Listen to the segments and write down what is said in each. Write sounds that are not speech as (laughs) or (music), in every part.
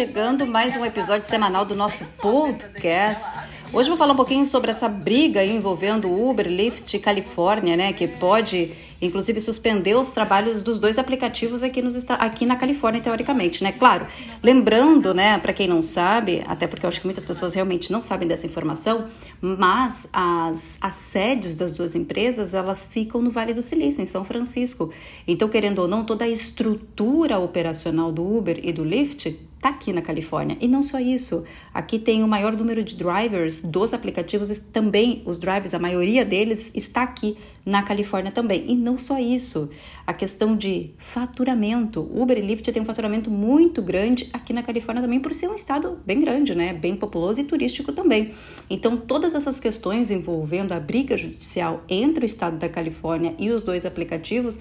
chegando mais um episódio semanal do nosso podcast. Hoje vou falar um pouquinho sobre essa briga envolvendo Uber, Lyft e Califórnia, né? Que pode inclusive suspendeu os trabalhos dos dois aplicativos aqui, nos, aqui na Califórnia, teoricamente, né? Claro, lembrando, né, para quem não sabe, até porque eu acho que muitas pessoas realmente não sabem dessa informação, mas as, as sedes das duas empresas, elas ficam no Vale do Silício, em São Francisco. Então, querendo ou não, toda a estrutura operacional do Uber e do Lyft está aqui na Califórnia. E não só isso, aqui tem o maior número de drivers dos aplicativos, também os drivers, a maioria deles está aqui na Califórnia também. E não só isso, a questão de faturamento. Uber e Lyft tem um faturamento muito grande aqui na Califórnia também, por ser um estado bem grande, né? Bem populoso e turístico também. Então, todas essas questões envolvendo a briga judicial entre o estado da Califórnia e os dois aplicativos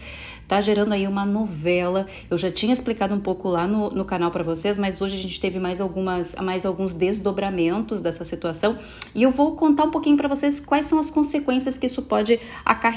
tá gerando aí uma novela. Eu já tinha explicado um pouco lá no, no canal para vocês, mas hoje a gente teve mais algumas mais alguns desdobramentos dessa situação e eu vou contar um pouquinho para vocês quais são as consequências que isso pode acarretar.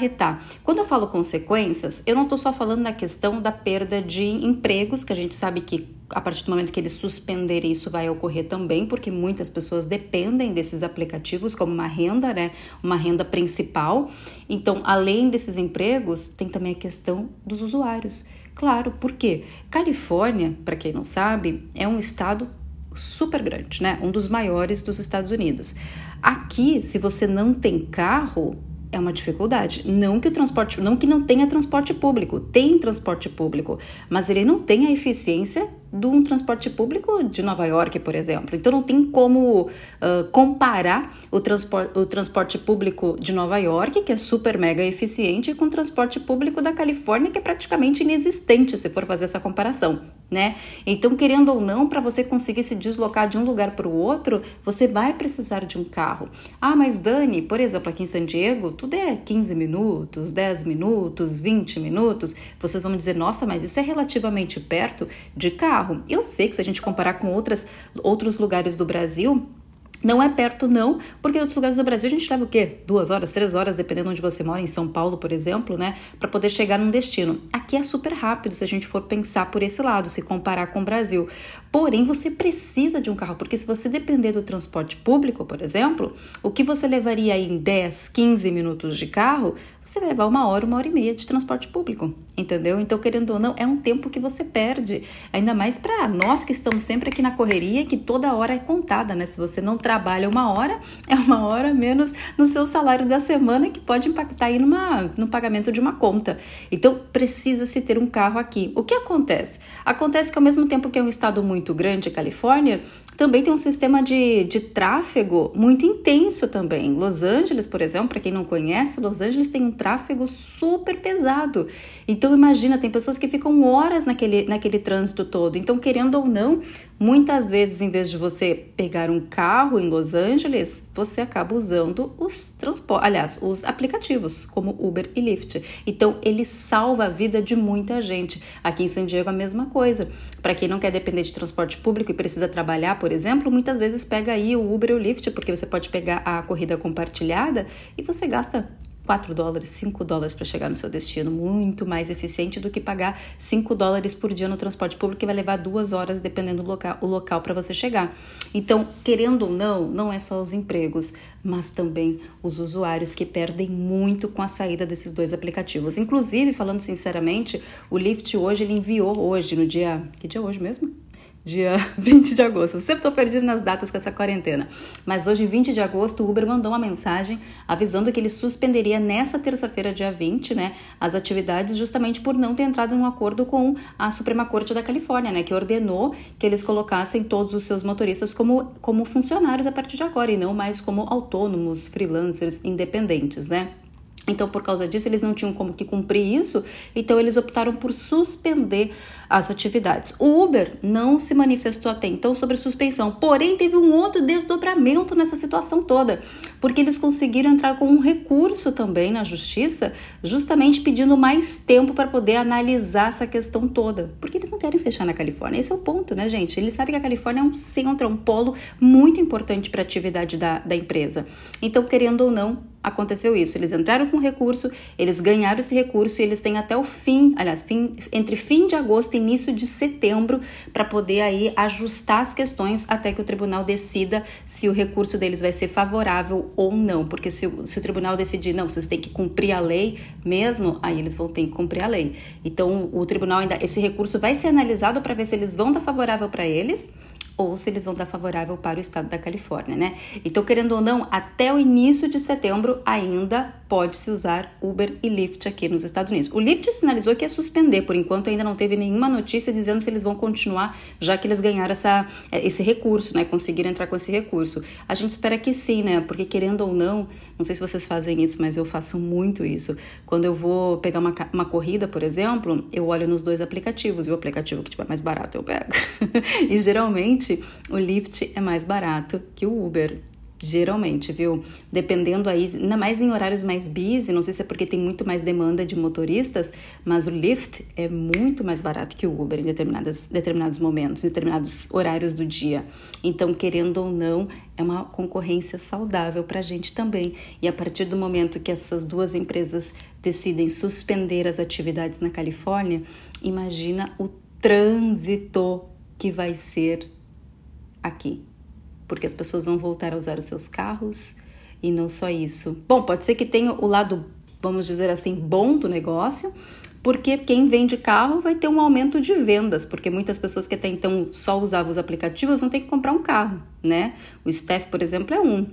Quando eu falo consequências, eu não estou só falando da questão da perda de empregos, que a gente sabe que a partir do momento que eles suspenderem, isso vai ocorrer também, porque muitas pessoas dependem desses aplicativos como uma renda, né? Uma renda principal. Então, além desses empregos, tem também a questão dos usuários. Claro, porque Califórnia, para quem não sabe, é um estado super grande, né? Um dos maiores dos Estados Unidos. Aqui, se você não tem carro, é uma dificuldade. Não que o transporte, não que não tenha transporte público, tem transporte público, mas ele não tem a eficiência de um transporte público de Nova York, por exemplo. Então não tem como uh, comparar o, transpor o transporte público de Nova York, que é super mega eficiente, com o transporte público da Califórnia, que é praticamente inexistente, se for fazer essa comparação, né? Então, querendo ou não, para você conseguir se deslocar de um lugar para o outro, você vai precisar de um carro. Ah, mas Dani, por exemplo, aqui em San Diego, tudo é 15 minutos, 10 minutos, 20 minutos. Vocês vão me dizer, nossa, mas isso é relativamente perto de carro. Eu sei que se a gente comparar com outras, outros lugares do Brasil, não é perto, não, porque em outros lugares do Brasil a gente leva o quê? Duas horas, três horas, dependendo onde você mora, em São Paulo, por exemplo, né? Para poder chegar num destino. Aqui é super rápido se a gente for pensar por esse lado, se comparar com o Brasil. Porém, você precisa de um carro, porque se você depender do transporte público, por exemplo, o que você levaria em 10, 15 minutos de carro, você vai levar uma hora, uma hora e meia de transporte público, entendeu? Então, querendo ou não, é um tempo que você perde. Ainda mais para nós que estamos sempre aqui na correria, que toda hora é contada, né? Se você não trabalha uma hora, (laughs) é uma hora menos no seu salário da semana que pode impactar aí numa, no pagamento de uma conta. Então, precisa-se ter um carro aqui. O que acontece? Acontece que ao mesmo tempo que é um estado muito grande, a Califórnia, também tem um sistema de, de tráfego muito intenso também. Los Angeles, por exemplo, para quem não conhece, Los Angeles tem um tráfego super pesado. Então imagina, tem pessoas que ficam horas naquele, naquele trânsito todo. Então, querendo ou não, muitas vezes, em vez de você pegar um carro em Los Angeles, você acaba usando os transportes, aliás, os aplicativos, como Uber e Lyft. Então, ele salva a vida de muita gente. Aqui em San Diego, a mesma coisa. Para quem não quer depender de transporte público e precisa trabalhar, por exemplo, muitas vezes pega aí o Uber ou o Lyft, porque você pode pegar a corrida compartilhada e você gasta 4 dólares, 5 dólares para chegar no seu destino, muito mais eficiente do que pagar 5 dólares por dia no transporte público, que vai levar duas horas, dependendo do local, o local para você chegar. Então, querendo ou não, não é só os empregos, mas também os usuários que perdem muito com a saída desses dois aplicativos. Inclusive, falando sinceramente, o Lyft hoje ele enviou hoje, no dia. Que dia é hoje mesmo? Dia (laughs) 20 de agosto. Eu sempre estou perdido nas datas com essa quarentena. Mas hoje, 20 de agosto, o Uber mandou uma mensagem avisando que ele suspenderia nessa terça-feira, dia 20, né, as atividades justamente por não ter entrado em um acordo com a Suprema Corte da Califórnia, né, que ordenou que eles colocassem todos os seus motoristas como, como funcionários a partir de agora e não mais como autônomos, freelancers, independentes, né? Então, por causa disso, eles não tinham como que cumprir isso, então eles optaram por suspender as atividades. O Uber não se manifestou até então sobre suspensão, porém teve um outro desdobramento nessa situação toda, porque eles conseguiram entrar com um recurso também na justiça, justamente pedindo mais tempo para poder analisar essa questão toda, porque eles não querem fechar na Califórnia. Esse é o ponto, né, gente? Eles sabem que a Califórnia é um centro, é um polo muito importante para a atividade da, da empresa. Então, querendo ou não, aconteceu isso. Eles entraram com recurso, eles ganharam esse recurso e eles têm até o fim, aliás, fim, entre fim de agosto e início de setembro para poder aí ajustar as questões até que o tribunal decida se o recurso deles vai ser favorável ou não. Porque se o, se o tribunal decidir, não, vocês têm que cumprir a lei mesmo, aí eles vão ter que cumprir a lei. Então, o tribunal ainda, esse recurso vai ser analisado para ver se eles vão dar favorável para eles ou se eles vão dar favorável para o estado da Califórnia, né? Então, querendo ou não, até o início de setembro ainda pode-se usar Uber e Lyft aqui nos Estados Unidos. O Lyft sinalizou que ia suspender, por enquanto ainda não teve nenhuma notícia dizendo se eles vão continuar, já que eles ganharam essa, é, esse recurso, né? Conseguiram entrar com esse recurso. A gente espera que sim, né? Porque querendo ou não, não sei se vocês fazem isso, mas eu faço muito isso. Quando eu vou pegar uma, uma corrida, por exemplo, eu olho nos dois aplicativos e o aplicativo que tiver mais barato eu pego. (laughs) e geralmente o Lyft é mais barato que o Uber geralmente, viu? Dependendo aí, ainda mais em horários mais busy, não sei se é porque tem muito mais demanda de motoristas, mas o Lyft é muito mais barato que o Uber em determinadas, determinados momentos, em determinados horários do dia. Então, querendo ou não, é uma concorrência saudável para a gente também. E a partir do momento que essas duas empresas decidem suspender as atividades na Califórnia, imagina o trânsito que vai ser aqui porque as pessoas vão voltar a usar os seus carros e não só isso. Bom, pode ser que tenha o lado, vamos dizer assim, bom do negócio, porque quem vende carro vai ter um aumento de vendas, porque muitas pessoas que até então só usavam os aplicativos vão ter que comprar um carro, né? O Steph, por exemplo, é um.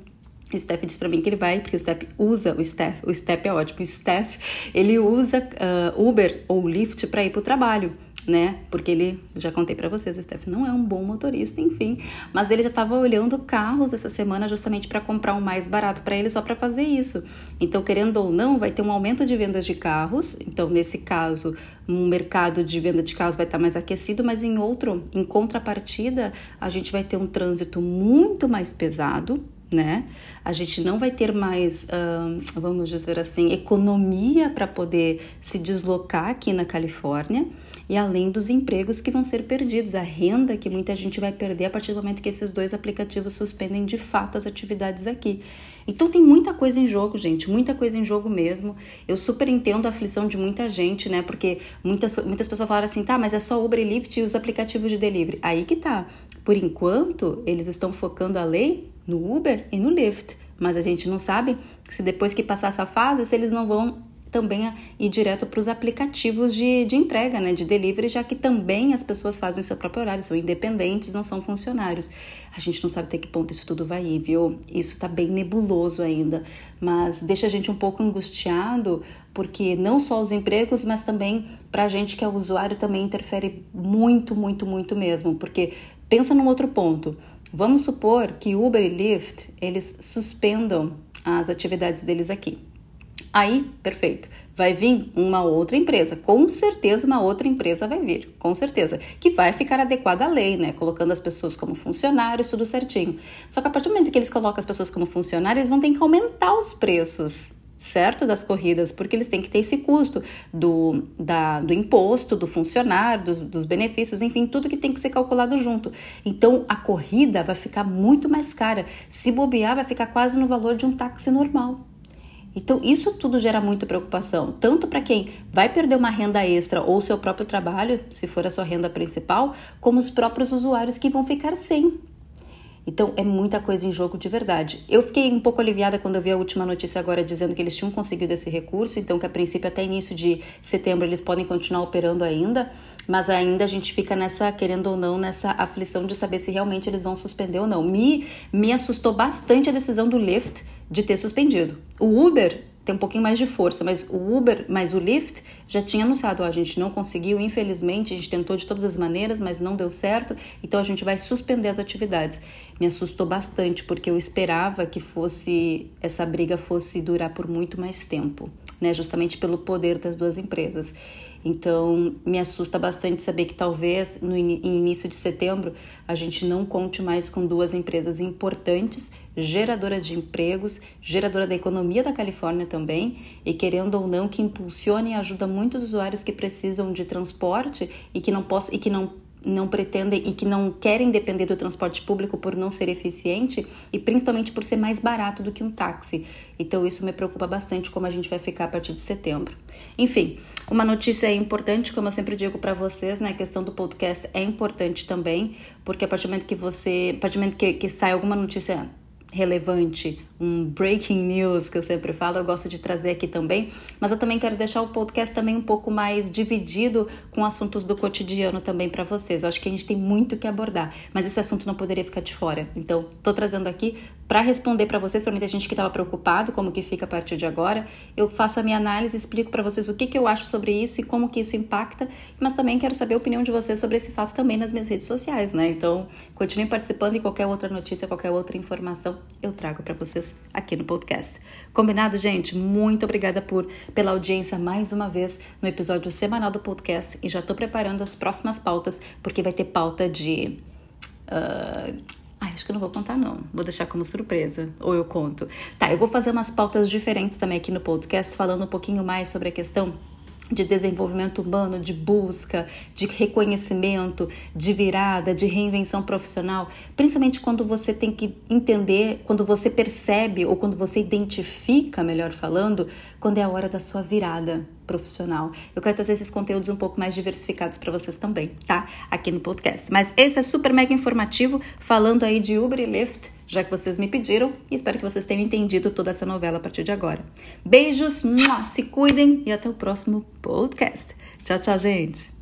O Steph diz para mim que ele vai, porque o Steph usa o Steph, o Steph é ótimo, o Steph, ele usa uh, Uber ou Lyft para ir para o trabalho né? Porque ele, já contei para vocês, o Steph não é um bom motorista, enfim, mas ele já estava olhando carros essa semana justamente para comprar um mais barato para ele só para fazer isso. Então, querendo ou não, vai ter um aumento de vendas de carros. Então, nesse caso, um mercado de venda de carros vai estar tá mais aquecido, mas em outro, em contrapartida, a gente vai ter um trânsito muito mais pesado, né? A gente não vai ter mais, uh, vamos dizer assim, economia para poder se deslocar aqui na Califórnia e além dos empregos que vão ser perdidos, a renda que muita gente vai perder a partir do momento que esses dois aplicativos suspendem de fato as atividades aqui. Então tem muita coisa em jogo, gente, muita coisa em jogo mesmo. Eu super entendo a aflição de muita gente, né? Porque muitas, muitas pessoas falaram assim, tá, mas é só Uber e Lyft e os aplicativos de delivery. Aí que tá. Por enquanto, eles estão focando a lei no Uber e no Lyft. Mas a gente não sabe se depois que passar essa fase, se eles não vão também ir direto para os aplicativos de, de entrega, né, de delivery, já que também as pessoas fazem o seu próprio horário, são independentes, não são funcionários. A gente não sabe até que ponto isso tudo vai ir, viu? Isso tá bem nebuloso ainda, mas deixa a gente um pouco angustiado, porque não só os empregos, mas também para a gente que é usuário também interfere muito, muito, muito mesmo, porque pensa num outro ponto. Vamos supor que Uber e Lyft, eles suspendam as atividades deles aqui Aí, perfeito. Vai vir uma outra empresa, com certeza uma outra empresa vai vir, com certeza, que vai ficar adequada à lei, né? Colocando as pessoas como funcionários, tudo certinho. Só que a partir do momento que eles colocam as pessoas como funcionários, eles vão ter que aumentar os preços certo das corridas, porque eles têm que ter esse custo do, da, do imposto, do funcionário, dos, dos benefícios, enfim, tudo que tem que ser calculado junto. Então a corrida vai ficar muito mais cara. Se bobear, vai ficar quase no valor de um táxi normal. Então, isso tudo gera muita preocupação, tanto para quem vai perder uma renda extra ou seu próprio trabalho, se for a sua renda principal, como os próprios usuários que vão ficar sem. Então, é muita coisa em jogo de verdade. Eu fiquei um pouco aliviada quando eu vi a última notícia agora dizendo que eles tinham conseguido esse recurso, então que a princípio até início de setembro eles podem continuar operando ainda, mas ainda a gente fica nessa, querendo ou não, nessa aflição de saber se realmente eles vão suspender ou não. Me, me assustou bastante a decisão do Lyft de ter suspendido. O Uber tem um pouquinho mais de força, mas o Uber, mas o Lyft já tinha anunciado, ó, a gente não conseguiu, infelizmente, a gente tentou de todas as maneiras, mas não deu certo, então a gente vai suspender as atividades. Me assustou bastante porque eu esperava que fosse essa briga fosse durar por muito mais tempo, né, justamente pelo poder das duas empresas. Então, me assusta bastante saber que talvez no in início de setembro a gente não conte mais com duas empresas importantes, geradoras de empregos, geradora da economia da Califórnia também, e querendo ou não que impulsione e ajuda muitos usuários que precisam de transporte e que não possam e que não não pretendem e que não querem depender do transporte público por não ser eficiente e principalmente por ser mais barato do que um táxi. Então isso me preocupa bastante como a gente vai ficar a partir de setembro. Enfim, uma notícia importante, como eu sempre digo para vocês, né, a questão do podcast é importante também, porque a partir do momento que você, a partir do momento que, que sai alguma notícia relevante, um breaking news que eu sempre falo, eu gosto de trazer aqui também, mas eu também quero deixar o podcast também um pouco mais dividido com assuntos do cotidiano também para vocês. Eu acho que a gente tem muito que abordar, mas esse assunto não poderia ficar de fora. Então, tô trazendo aqui para responder para vocês, para muita gente que estava preocupado como que fica a partir de agora. Eu faço a minha análise, explico para vocês o que, que eu acho sobre isso e como que isso impacta, mas também quero saber a opinião de vocês sobre esse fato também nas minhas redes sociais, né? Então, continuem participando e qualquer outra notícia, qualquer outra informação eu trago para vocês aqui no podcast. Combinado, gente? Muito obrigada por pela audiência mais uma vez no episódio semanal do podcast e já estou preparando as próximas pautas porque vai ter pauta de uh, Ai, acho que eu não vou contar, não. Vou deixar como surpresa. Ou eu conto. Tá, eu vou fazer umas pautas diferentes também aqui no podcast, falando um pouquinho mais sobre a questão de desenvolvimento humano, de busca, de reconhecimento, de virada, de reinvenção profissional, principalmente quando você tem que entender, quando você percebe ou quando você identifica, melhor falando, quando é a hora da sua virada profissional. Eu quero trazer esses conteúdos um pouco mais diversificados para vocês também, tá? Aqui no podcast. Mas esse é super mega informativo, falando aí de Uber e Lyft já que vocês me pediram e espero que vocês tenham entendido toda essa novela a partir de agora. Beijos, se cuidem e até o próximo podcast. Tchau, tchau, gente!